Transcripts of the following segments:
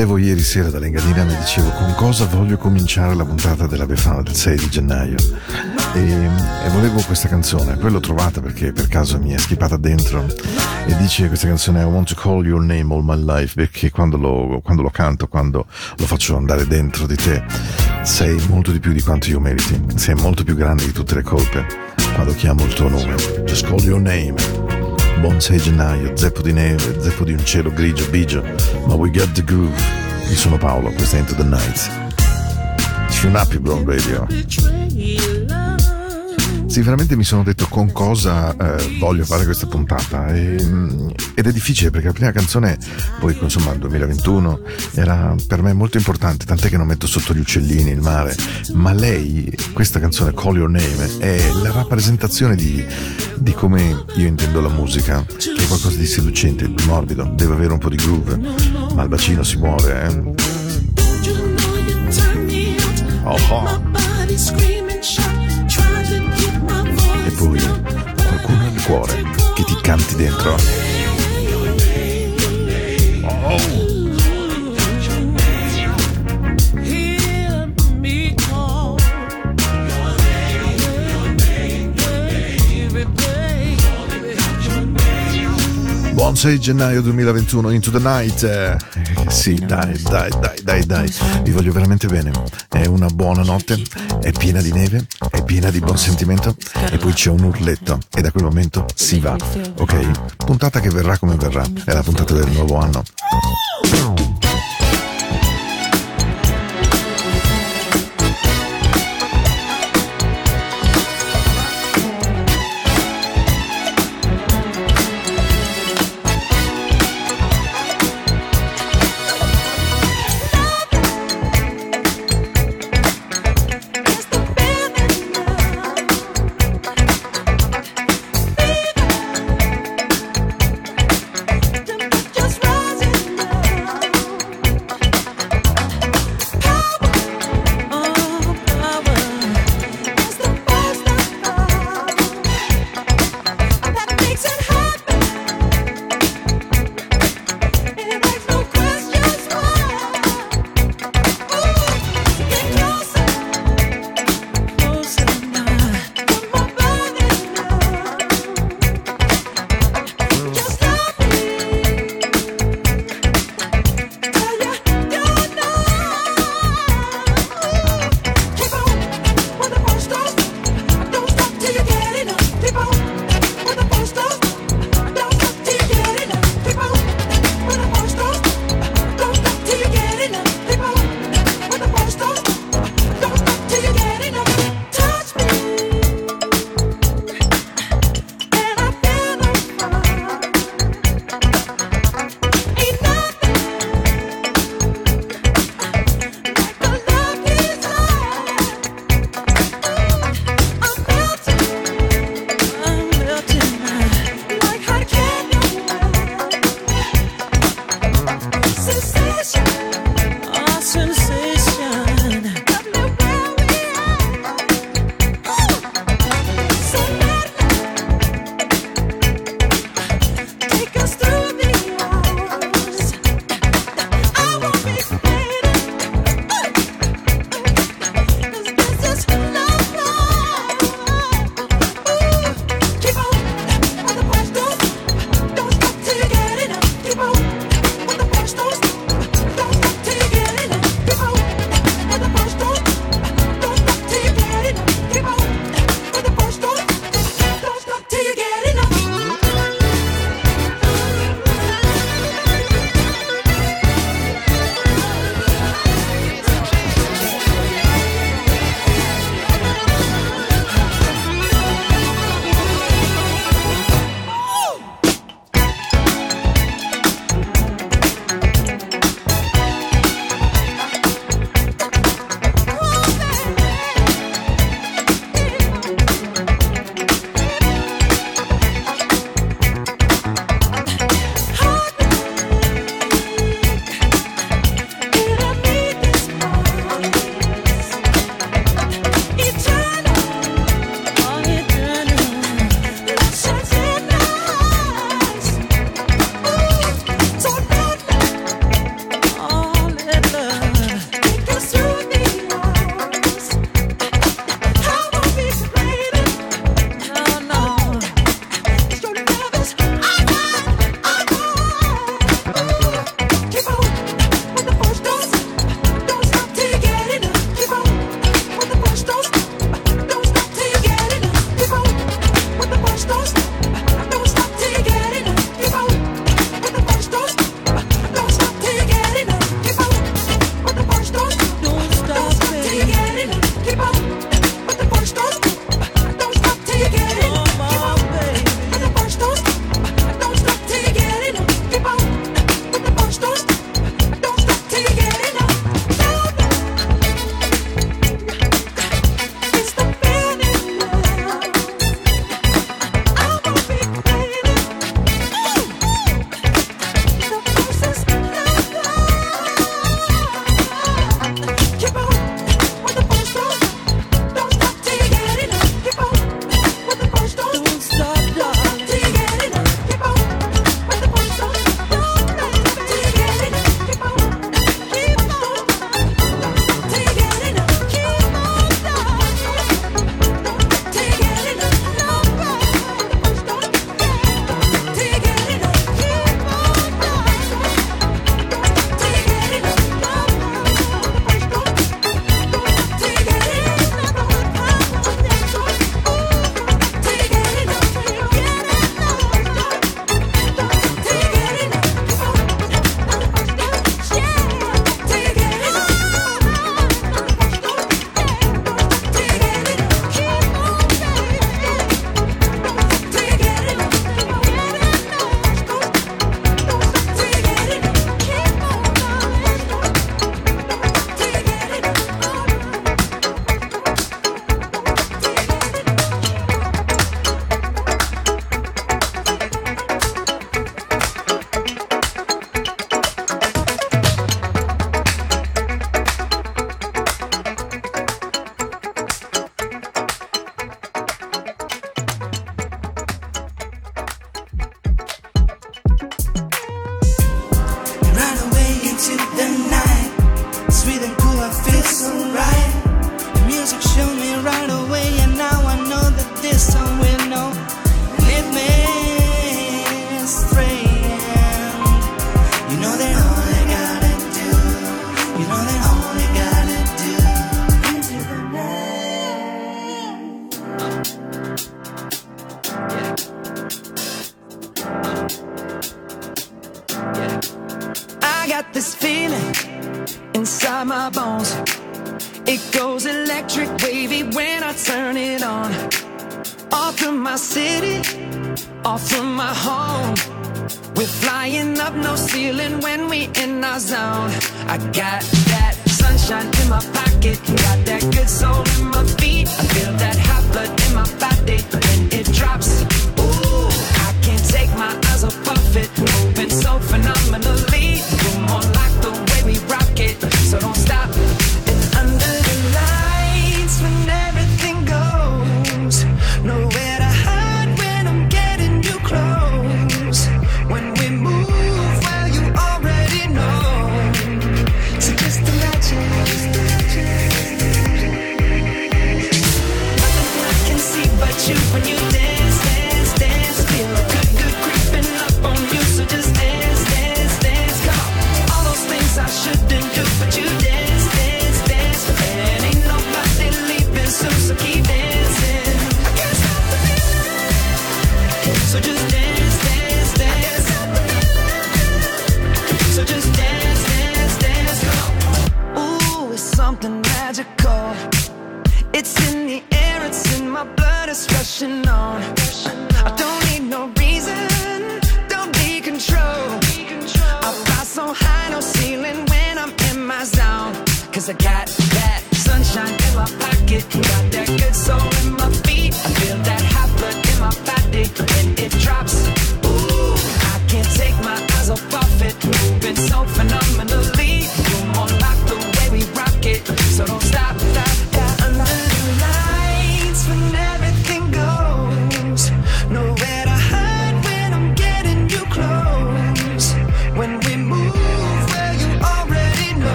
scendevo ieri sera dall'Engadina mi dicevo con cosa voglio cominciare la puntata della Befana del 6 di gennaio? E, e volevo questa canzone, poi l'ho trovata perché per caso mi è schipata dentro e dice questa canzone I want to call your name all my life perché quando lo, quando lo canto, quando lo faccio andare dentro di te sei molto di più di quanto io meriti, sei molto più grande di tutte le colpe quando chiamo il tuo nome, just call your name Buon 6 gennaio, zeppo di neve, zeppo di un cielo grigio, bigio, ma we got the groove. Io sono Paolo, questa è Into the Night. Tune up, Brown Radio. Sì, veramente mi sono detto con cosa eh, voglio fare questa puntata. E, mm, ed è difficile perché la prima canzone, poi insomma il 2021, era per me molto importante, tant'è che non metto sotto gli uccellini, il mare, ma lei, questa canzone Call Your Name, è la rappresentazione di, di come io intendo la musica, che è qualcosa di seducente, di morbido, deve avere un po' di groove, ma il bacino si muove, eh. Oh, oh. Poi qualcuno nel cuore che ti canti dentro. Oh. Buon 6 gennaio 2021, Into the Night. Eh, sì, dai, dai, dai, dai, dai. Vi voglio veramente bene. È una buona notte, è piena di neve, piena di buon sentimento e poi c'è un urletto e da quel momento si va. Ok? Puntata che verrà come verrà. È la puntata del nuovo anno.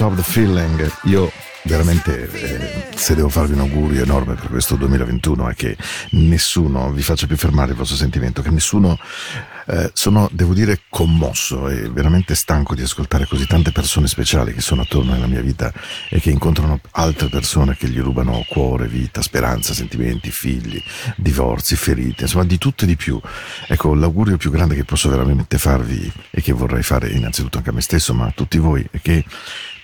Stop the Feeling. Io veramente eh, se devo farvi un augurio enorme per questo 2021 è che nessuno vi faccia più fermare il vostro sentimento, che nessuno eh, sono, devo dire, commosso e veramente stanco di ascoltare così tante persone speciali che sono attorno alla mia vita e che incontrano altre persone che gli rubano cuore, vita, speranza, sentimenti, figli, divorzi, ferite, insomma di tutto e di più. Ecco, l'augurio più grande che posso veramente farvi e che vorrei fare innanzitutto anche a me stesso, ma a tutti voi, è che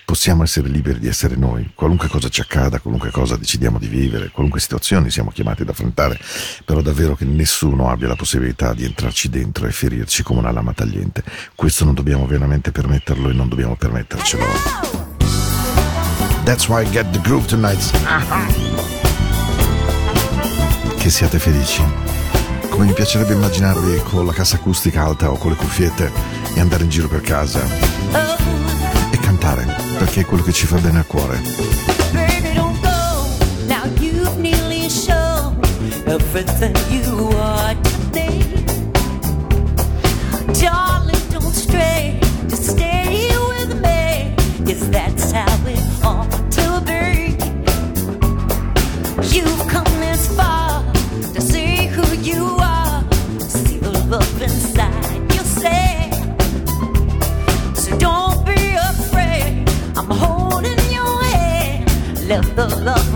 possiamo essere liberi di essere noi, qualunque cosa ci accada, qualunque cosa decidiamo di vivere, qualunque situazione siamo chiamati ad affrontare, però davvero che nessuno abbia la possibilità di entrarci dentro e ferirci come una lama tagliente. Questo non dobbiamo veramente permetterlo e non dobbiamo permettercelo. That's why I get the groove tonight. Che siate felici. Come mi piacerebbe immaginarvi con la cassa acustica alta o con le cuffiette e andare in giro per casa oh ascoltare, perché è quello che ci fa bene al cuore. Baby, the love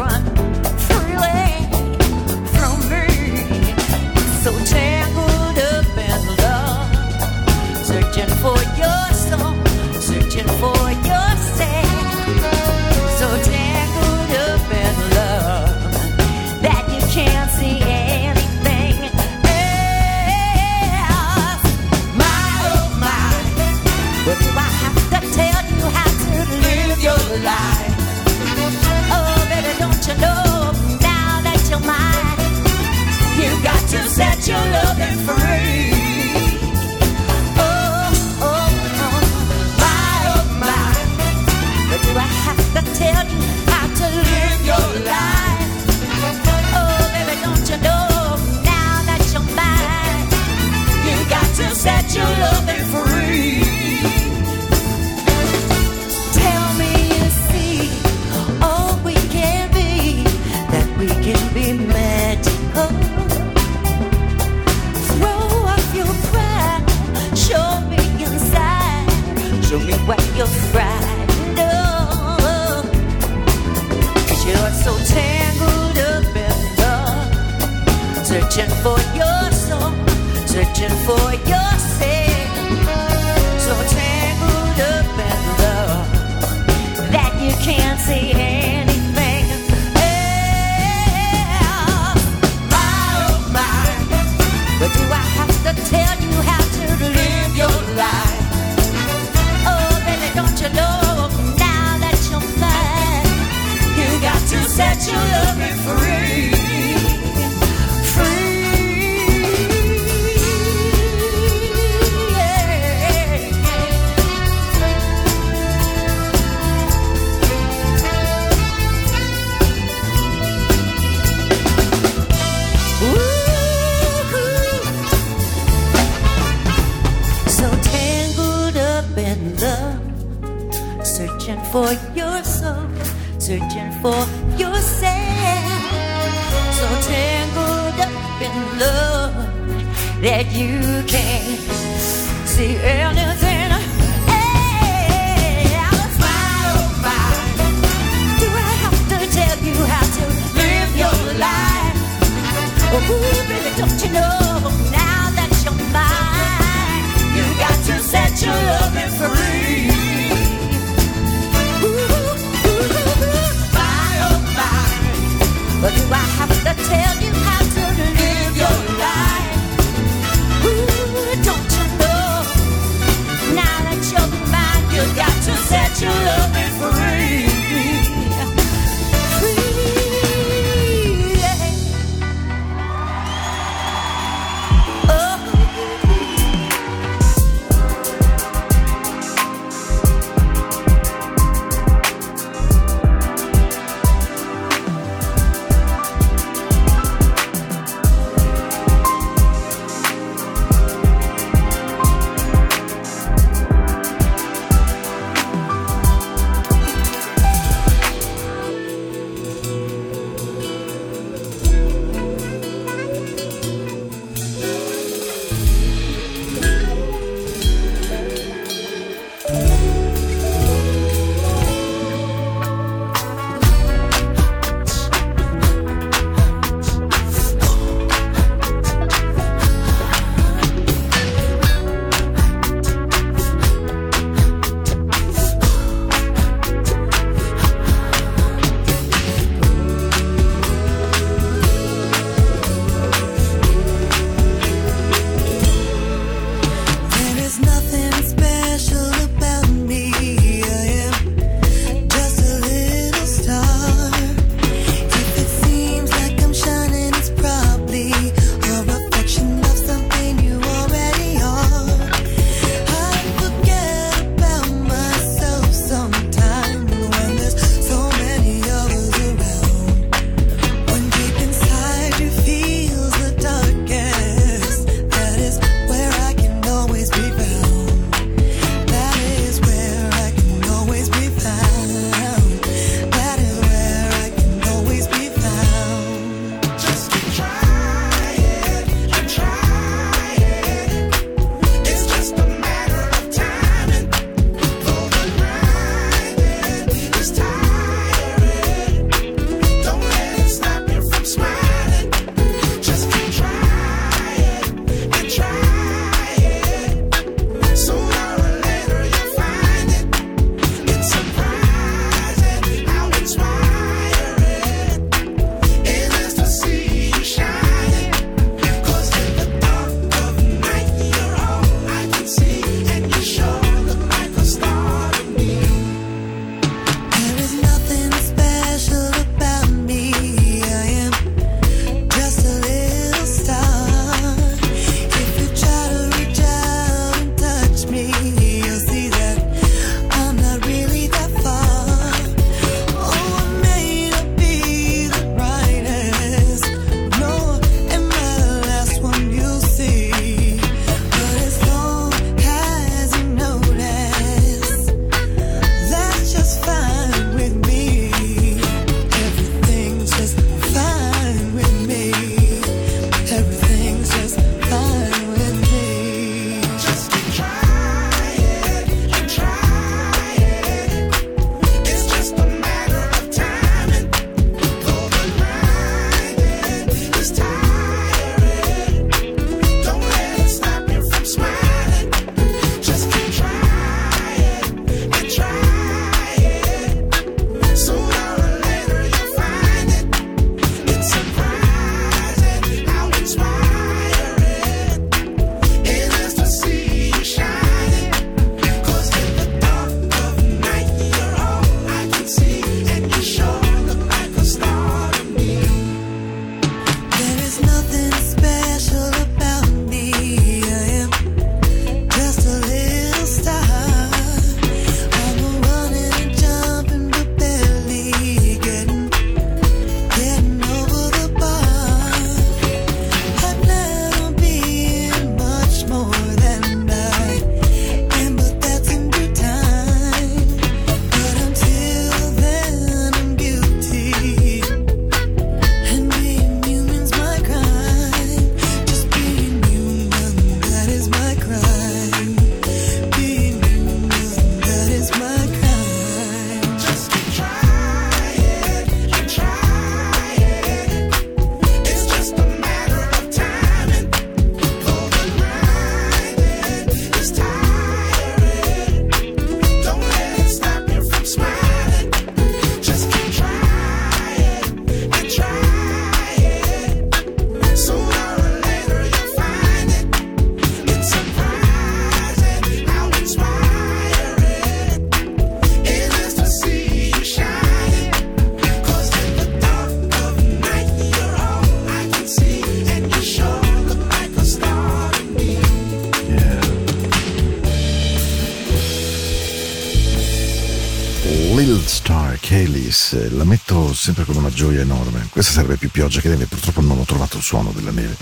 gioia enorme. Questa serve più pioggia che neve, purtroppo non ho trovato il suono della neve.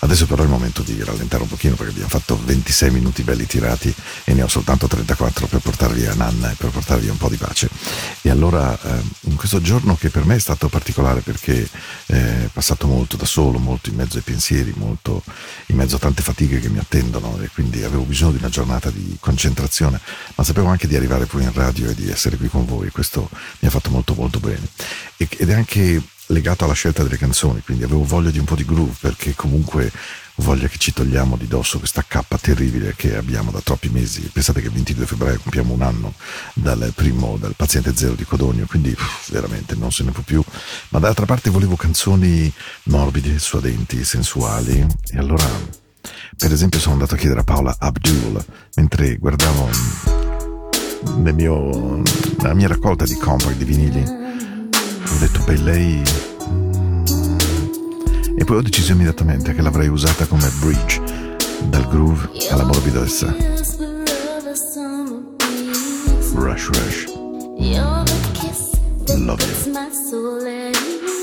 Adesso però è il momento di rallentare un pochino perché abbiamo fatto 26 minuti belli tirati e ne ho soltanto 34 per portarvi a Nanna e per portarvi un po' di pace. E allora eh, in questo giorno che per me è stato particolare perché eh, è passato molto da solo, molto in mezzo ai pensieri, molto in mezzo a tante fatiche che mi attendono e quindi avevo bisogno di una giornata di concentrazione, ma sapevo anche di arrivare poi in radio e di essere qui con voi, questo mi ha fatto molto molto bene. Ed è anche legato alla scelta delle canzoni, quindi avevo voglia di un po' di groove perché comunque voglia che ci togliamo di dosso questa cappa terribile che abbiamo da troppi mesi. Pensate che il 22 febbraio compiamo un anno dal primo, dal paziente zero di Codogno, quindi pff, veramente non se ne può più. Ma d'altra parte volevo canzoni morbide, suadenti, sensuali e allora, per esempio, sono andato a chiedere a Paola Abdul mentre guardavo nel mio, nella mia raccolta di compact di vinili ho detto per lei... E poi ho deciso immediatamente che l'avrei usata come bridge, dal groove alla morbidezza. Rush Rush. Love you.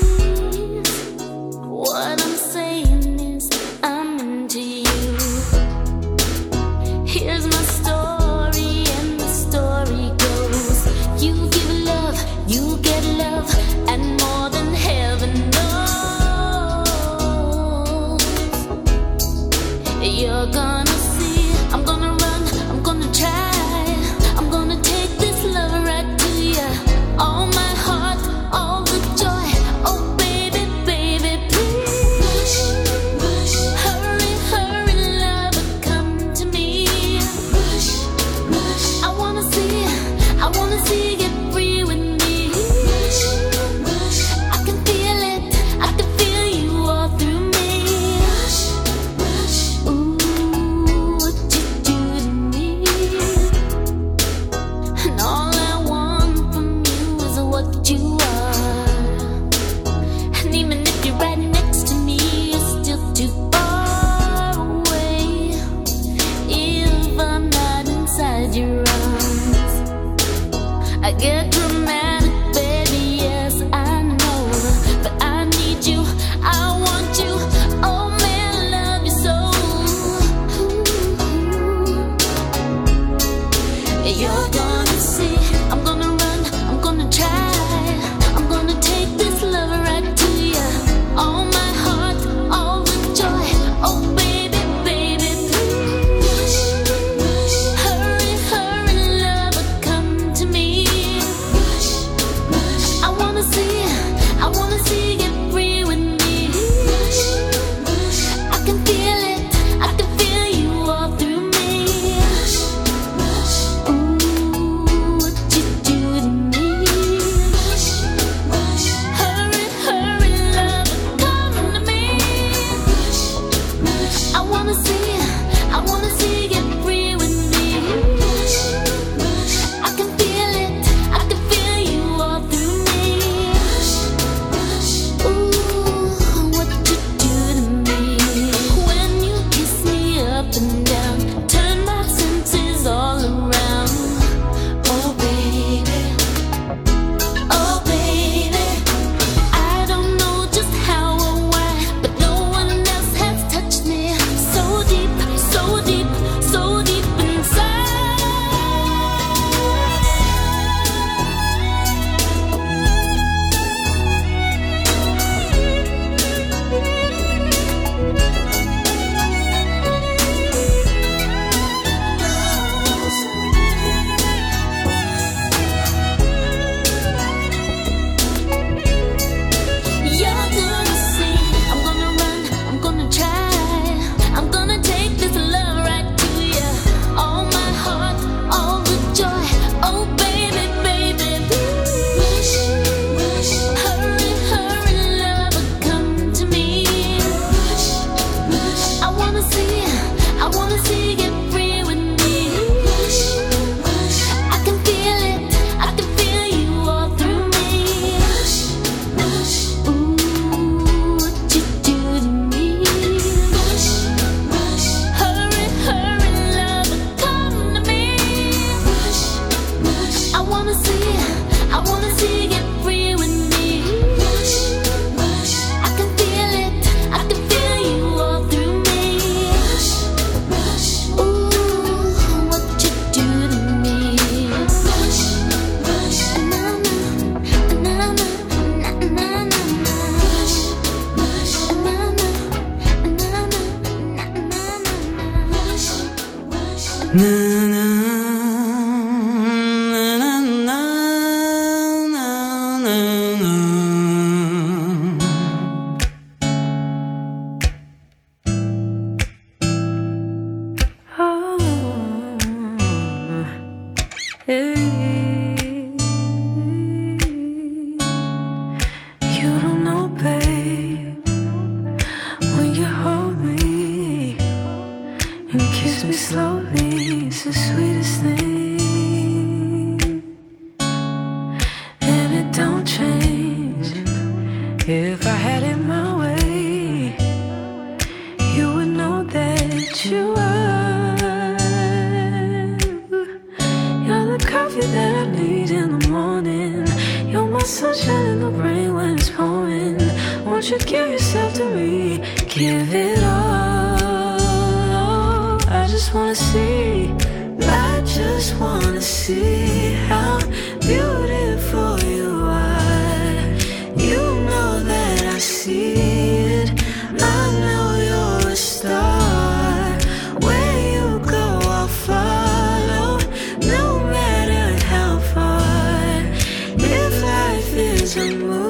什么？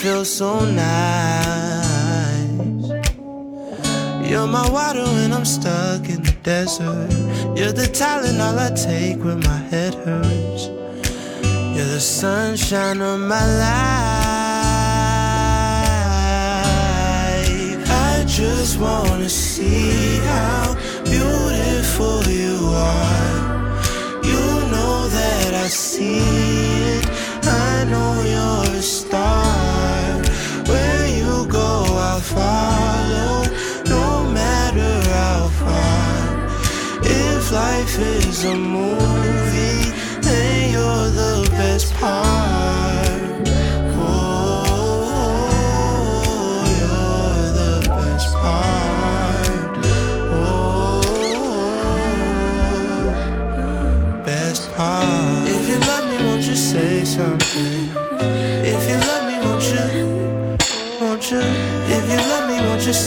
feel so nice. You're my water when I'm stuck in the desert. You're the talent all I take when my head hurts. You're the sunshine of my life. I just wanna see how beautiful you are. You know that I see it. I know you're a star. Where you go, I'll follow, no matter how far. If life is a movie, then you're the best part.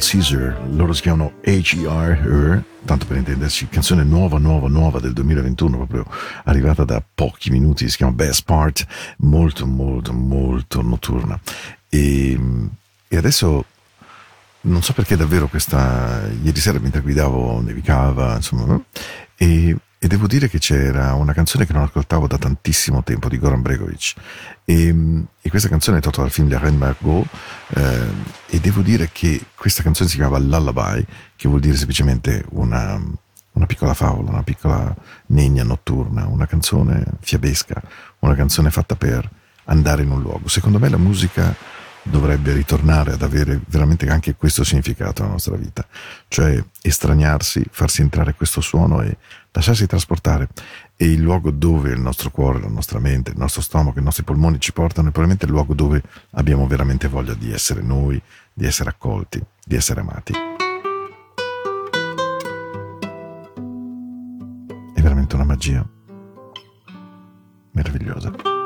Caesar, loro si chiamano H.E.R. Her, tanto per intenderci, canzone nuova, nuova, nuova del 2021, proprio arrivata da pochi minuti, si chiama Best Part, molto, molto, molto notturna. E, e adesso non so perché davvero questa, ieri sera mentre guidavo nevicava, insomma, e e devo dire che c'era una canzone che non ascoltavo da tantissimo tempo di Goran Bregovic e, e questa canzone è tratta dal film Le Reine Margot eh, e devo dire che questa canzone si chiamava Lullaby che vuol dire semplicemente una, una piccola favola, una piccola negna notturna, una canzone fiabesca, una canzone fatta per andare in un luogo. Secondo me la musica dovrebbe ritornare ad avere veramente anche questo significato nella nostra vita, cioè estraniarsi, farsi entrare questo suono e lasciarsi trasportare. E il luogo dove il nostro cuore, la nostra mente, il nostro stomaco, i nostri polmoni ci portano è probabilmente il luogo dove abbiamo veramente voglia di essere noi, di essere accolti, di essere amati. È veramente una magia meravigliosa.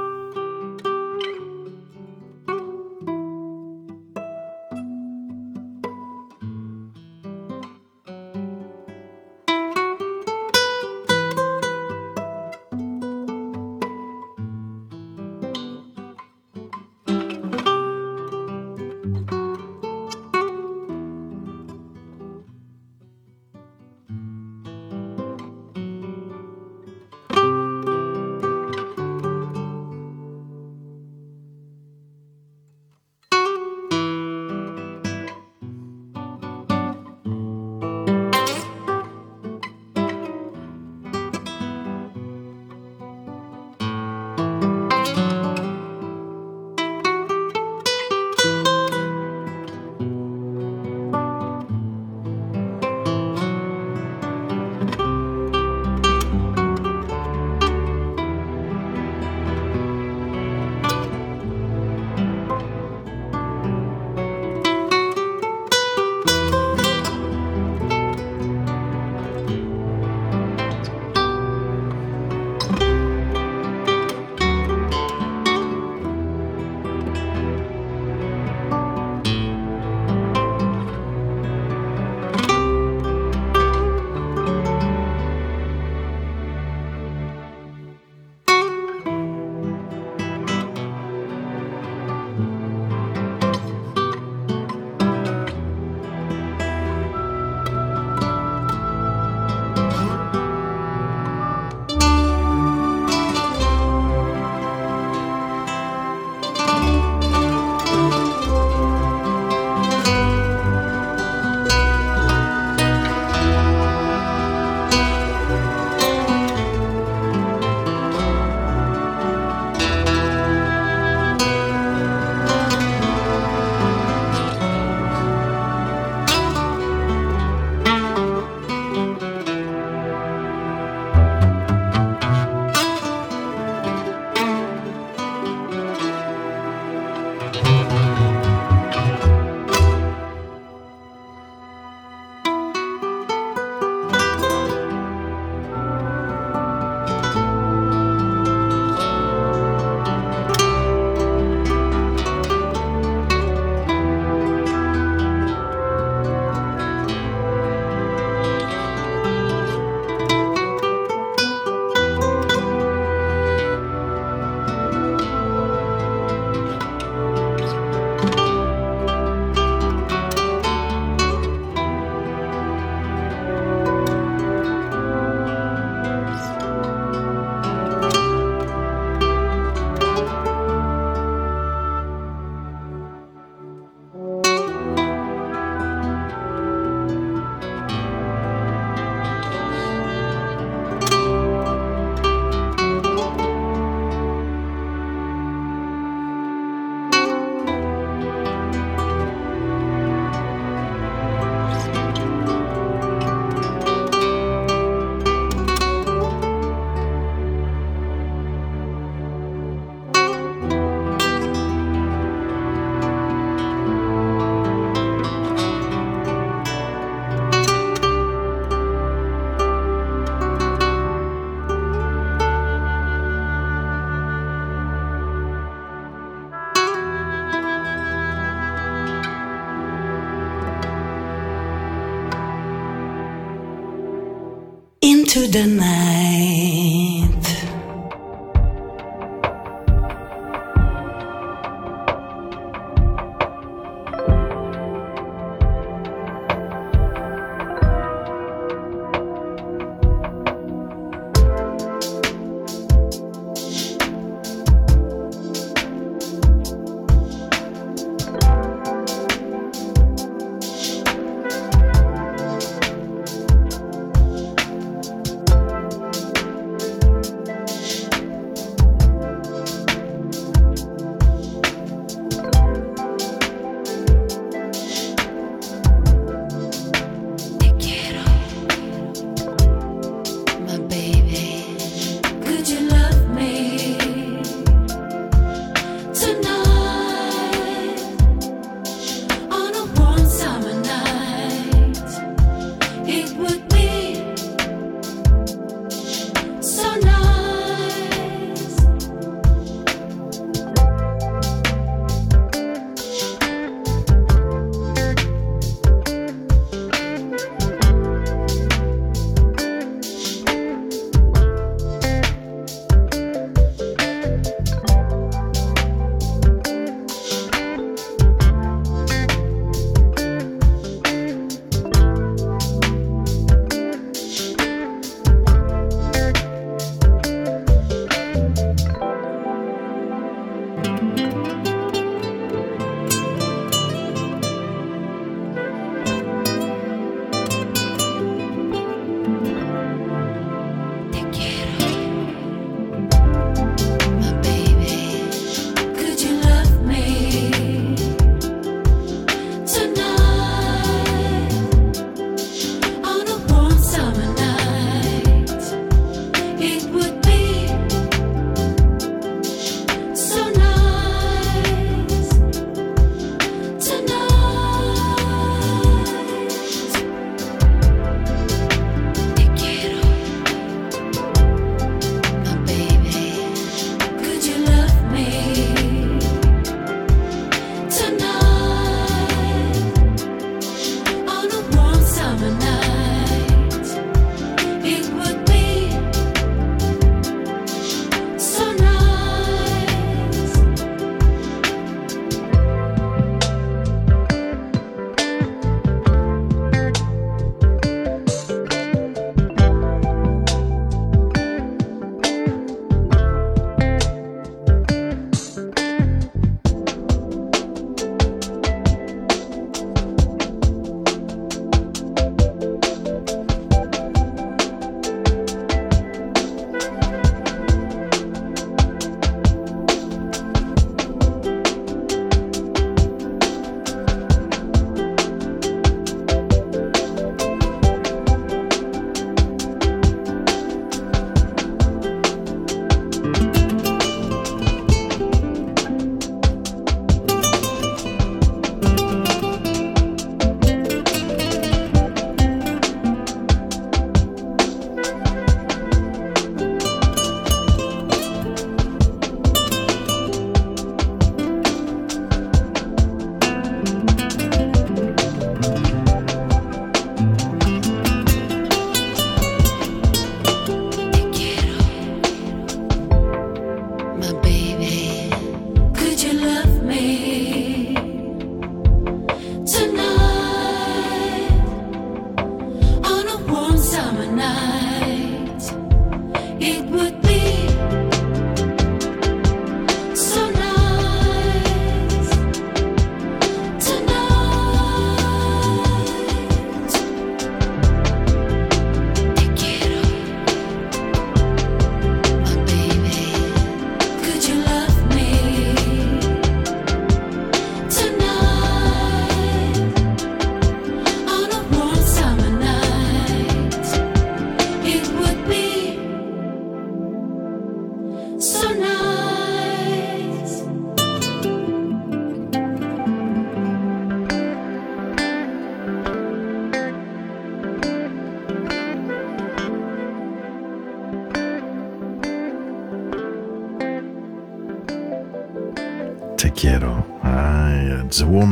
The night.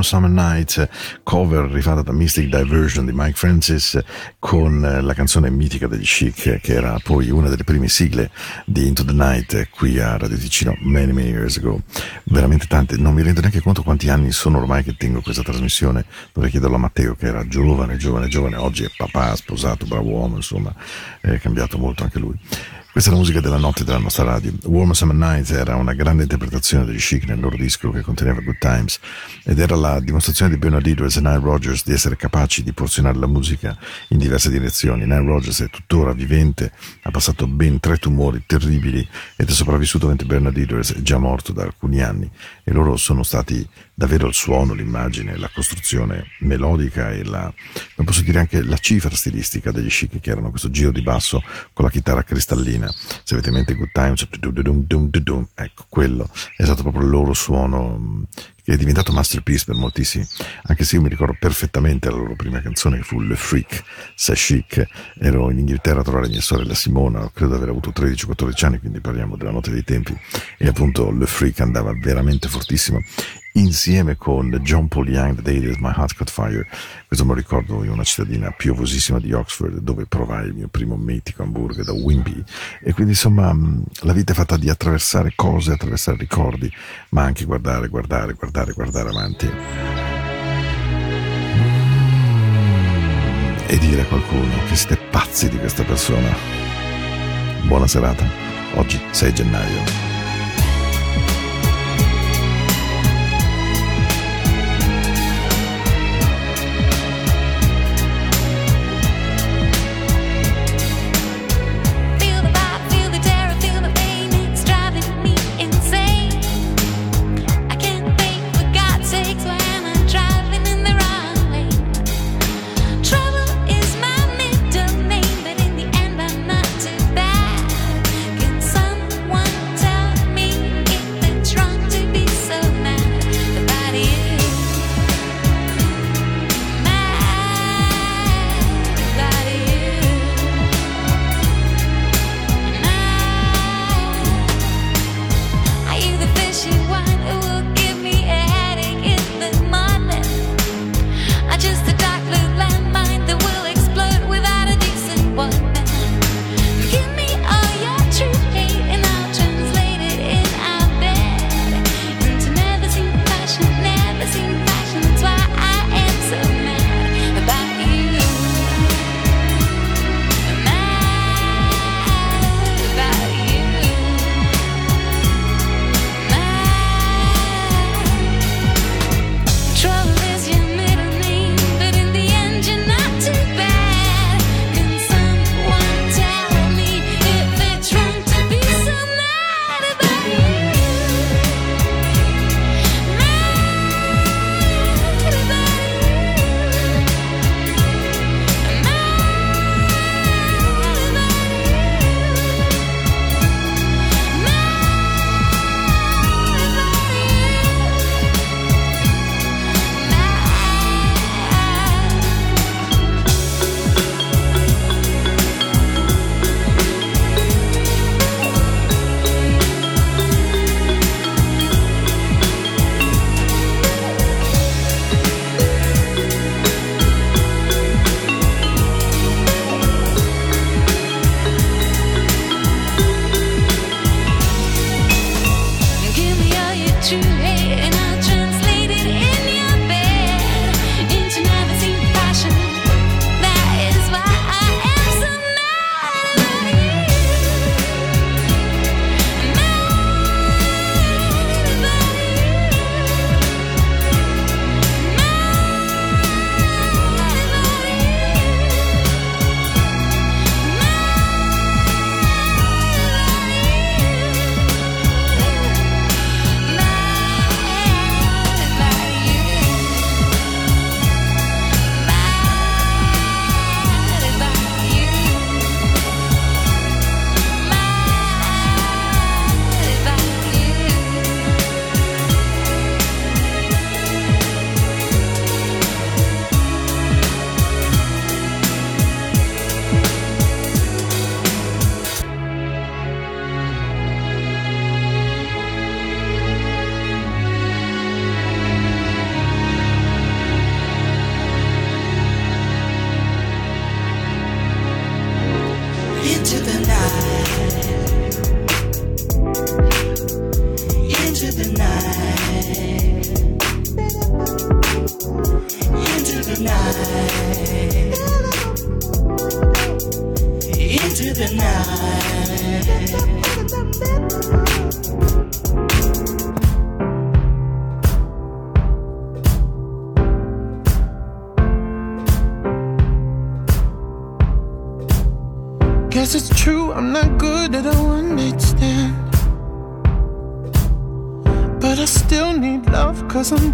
Summer Night, cover rifatta da Mystic Diversion di Mike Francis con la canzone mitica degli Chic, che era poi una delle prime sigle di Into the Night qui a Radio Ticino many many years ago. Veramente tante, non mi rendo neanche conto quanti anni sono ormai che tengo questa trasmissione, dovrei chiederlo a Matteo che era giovane, giovane, giovane, oggi è papà, sposato, bravo uomo, insomma, è cambiato molto anche lui. Questa è la musica della notte della nostra radio. Warm Summer Nights era una grande interpretazione degli Chic nel loro disco che conteneva Good Times ed era la dimostrazione di Bernard Edwards e Nile Rodgers di essere capaci di porzionare la musica in diverse direzioni. Nile Rodgers è tuttora vivente, ha passato ben tre tumori terribili ed è sopravvissuto mentre Bernard Edwards è già morto da alcuni anni e loro sono stati davvero il suono, l'immagine, la costruzione melodica e la, non posso dire anche la cifra stilistica degli Chic che erano questo giro di basso con la chitarra cristallina. Se avete in mente Good Times, ecco, quello è stato proprio il loro suono che è diventato masterpiece per moltissimi, anche se io mi ricordo perfettamente la loro prima canzone che fu Le Freak, C'est Chic, ero in Inghilterra a trovare mia sorella Simona, credo di aver avuto 13-14 anni, quindi parliamo della notte dei tempi, e appunto Le Freak andava veramente fortissimo, insieme con John Paul Young, The Day That My Heart Caught Fire, questo me lo ricordo in una cittadina piovosissima di Oxford, dove provai il mio primo metico hamburger da Wimby, e quindi insomma la vita è fatta di attraversare cose, attraversare ricordi, ma anche guardare, guardare, guardare, guardare avanti. E dire a qualcuno che siete pazzi di questa persona. Buona serata, oggi 6 gennaio.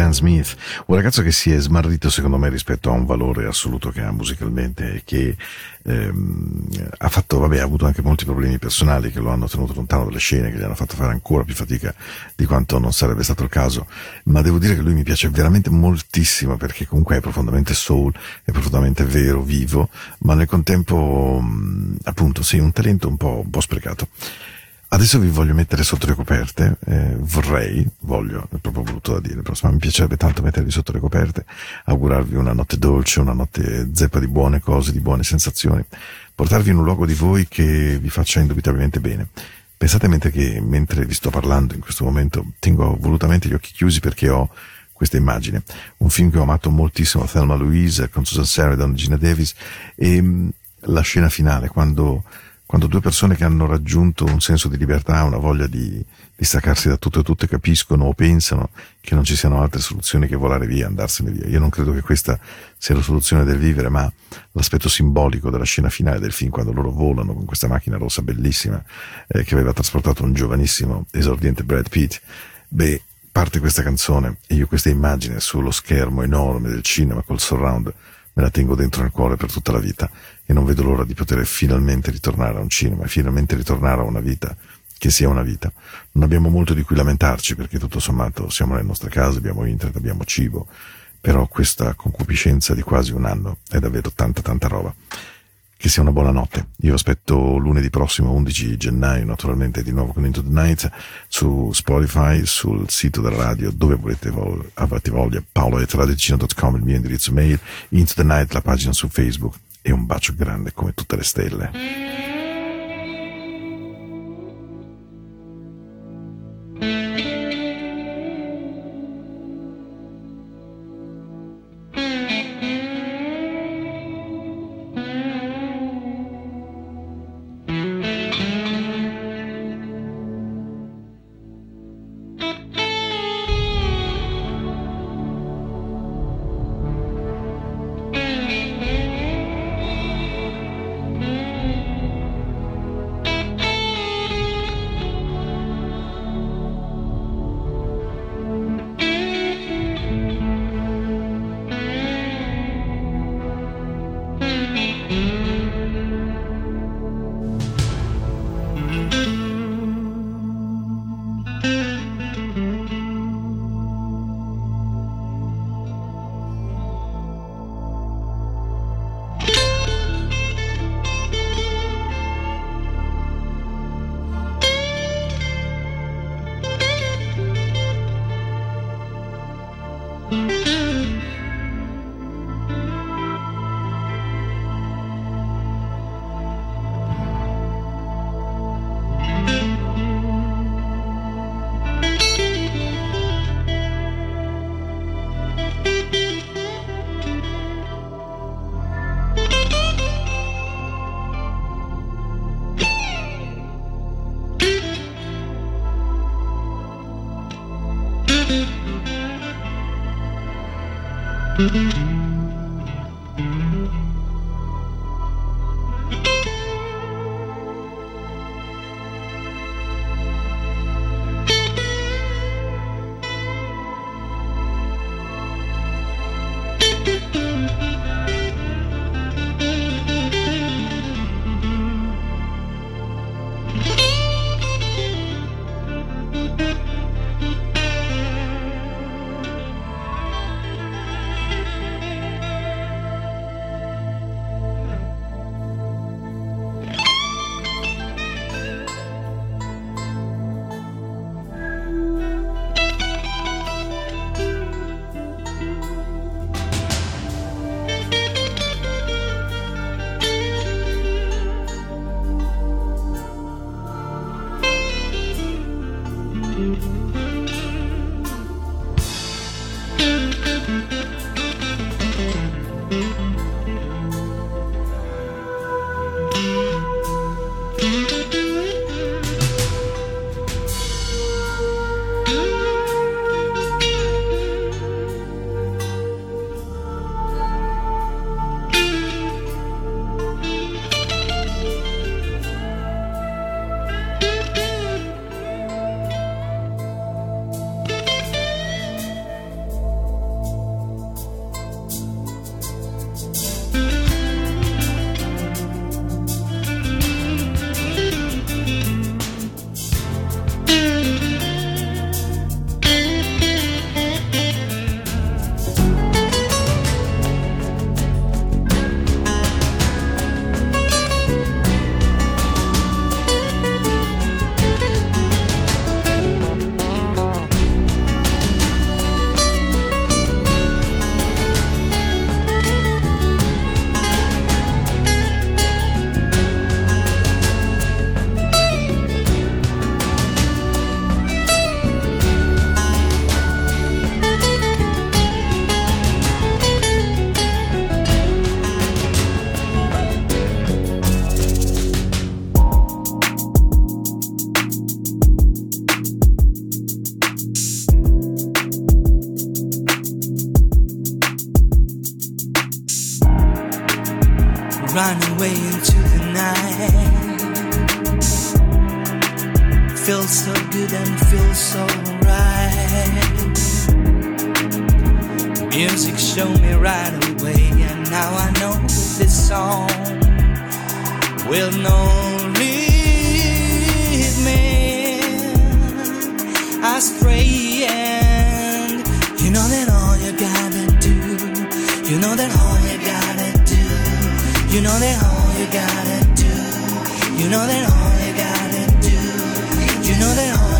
Sam Smith, un ragazzo che si è smarrito secondo me rispetto a un valore assoluto che ha musicalmente e che ehm, ha fatto, vabbè, ha avuto anche molti problemi personali che lo hanno tenuto lontano dalle scene, che gli hanno fatto fare ancora più fatica di quanto non sarebbe stato il caso, ma devo dire che lui mi piace veramente moltissimo perché comunque è profondamente soul, è profondamente vero, vivo, ma nel contempo mh, appunto sì, un talento un po', un po' sprecato. Adesso vi voglio mettere sotto le coperte, eh, vorrei, voglio, è proprio brutto da dire, però mi piacerebbe tanto mettervi sotto le coperte, augurarvi una notte dolce, una notte zeppa di buone cose, di buone sensazioni, portarvi in un luogo di voi che vi faccia indubitabilmente bene. Pensate mentre che, mentre vi sto parlando in questo momento, tengo volutamente gli occhi chiusi perché ho questa immagine. Un film che ho amato moltissimo, Thelma Louise, con Susan Sarandon, Gina Davis, e mh, la scena finale, quando quando due persone che hanno raggiunto un senso di libertà, una voglia di, di staccarsi da tutto e tutte, capiscono o pensano che non ci siano altre soluzioni che volare via, andarsene via. Io non credo che questa sia la soluzione del vivere, ma l'aspetto simbolico della scena finale del film, quando loro volano con questa macchina rossa bellissima eh, che aveva trasportato un giovanissimo esordiente Brad Pitt, beh, parte questa canzone e io questa immagine sullo schermo enorme del cinema col surround me la tengo dentro nel cuore per tutta la vita e non vedo l'ora di poter finalmente ritornare a un cinema, finalmente ritornare a una vita che sia una vita. Non abbiamo molto di cui lamentarci perché tutto sommato siamo nelle nostre case, abbiamo internet, abbiamo cibo, però questa concupiscenza di quasi un anno è davvero tanta tanta roba. Che sia una buona notte. Io aspetto lunedì prossimo 11 gennaio, naturalmente di nuovo con Into the Night su Spotify, sul sito della radio, dove volete vol- avete voglia, paolo.radioticino.com il mio indirizzo mail, Into the Night la pagina su Facebook e un bacio grande come tutte le stelle. You know that all you gotta do. You know that all you gotta do. You know that all you gotta do. You know that all